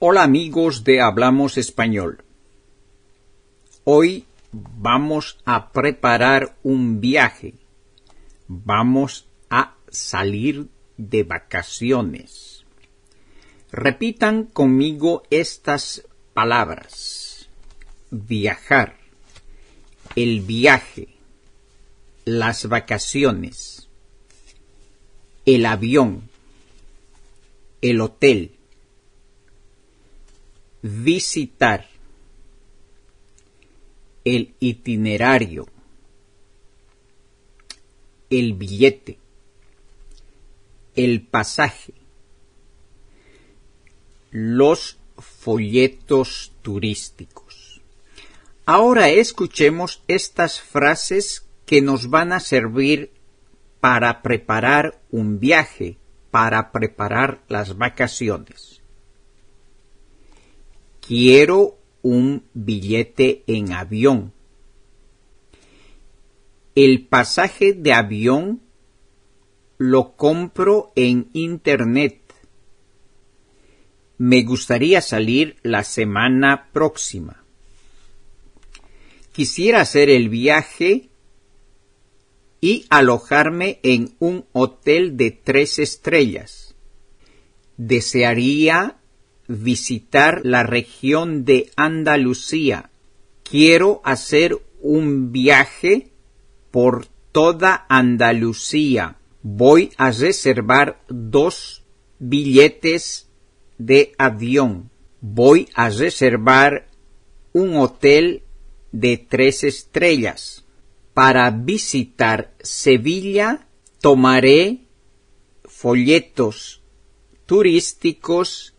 Hola amigos de Hablamos Español. Hoy vamos a preparar un viaje. Vamos a salir de vacaciones. Repitan conmigo estas palabras. Viajar, el viaje, las vacaciones, el avión, el hotel, visitar, el itinerario, el billete, el pasaje, los folletos turísticos. Ahora escuchemos estas frases que nos van a servir para preparar un viaje, para preparar las vacaciones. Quiero un billete en avión. El pasaje de avión lo compro en Internet. Me gustaría salir la semana próxima. Quisiera hacer el viaje y alojarme en un hotel de tres estrellas. Desearía visitar la región de Andalucía. Quiero hacer un viaje por toda Andalucía. Voy a reservar dos billetes de avión. Voy a reservar un hotel de tres estrellas. Para visitar Sevilla tomaré folletos turísticos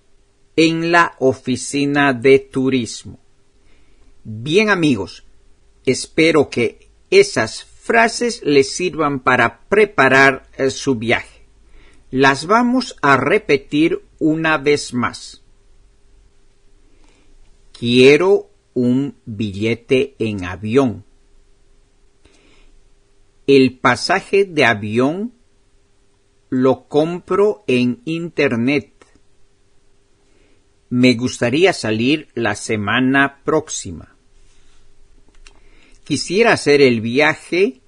en la oficina de turismo. Bien amigos, espero que esas frases les sirvan para preparar eh, su viaje. Las vamos a repetir una vez más. Quiero un billete en avión. El pasaje de avión lo compro en Internet. Me gustaría salir la semana próxima. Quisiera hacer el viaje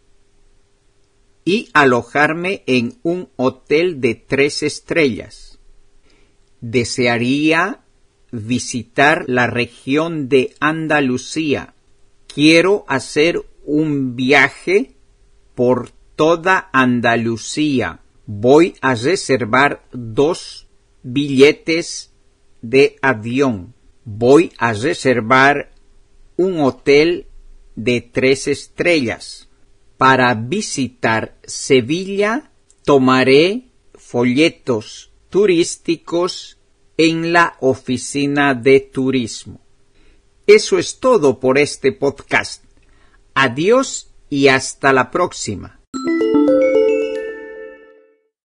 y alojarme en un hotel de tres estrellas. Desearía visitar la región de Andalucía. Quiero hacer un viaje por toda Andalucía. Voy a reservar dos billetes de avión. Voy a reservar un hotel de tres estrellas. Para visitar Sevilla tomaré folletos turísticos en la oficina de turismo. Eso es todo por este podcast. Adiós y hasta la próxima.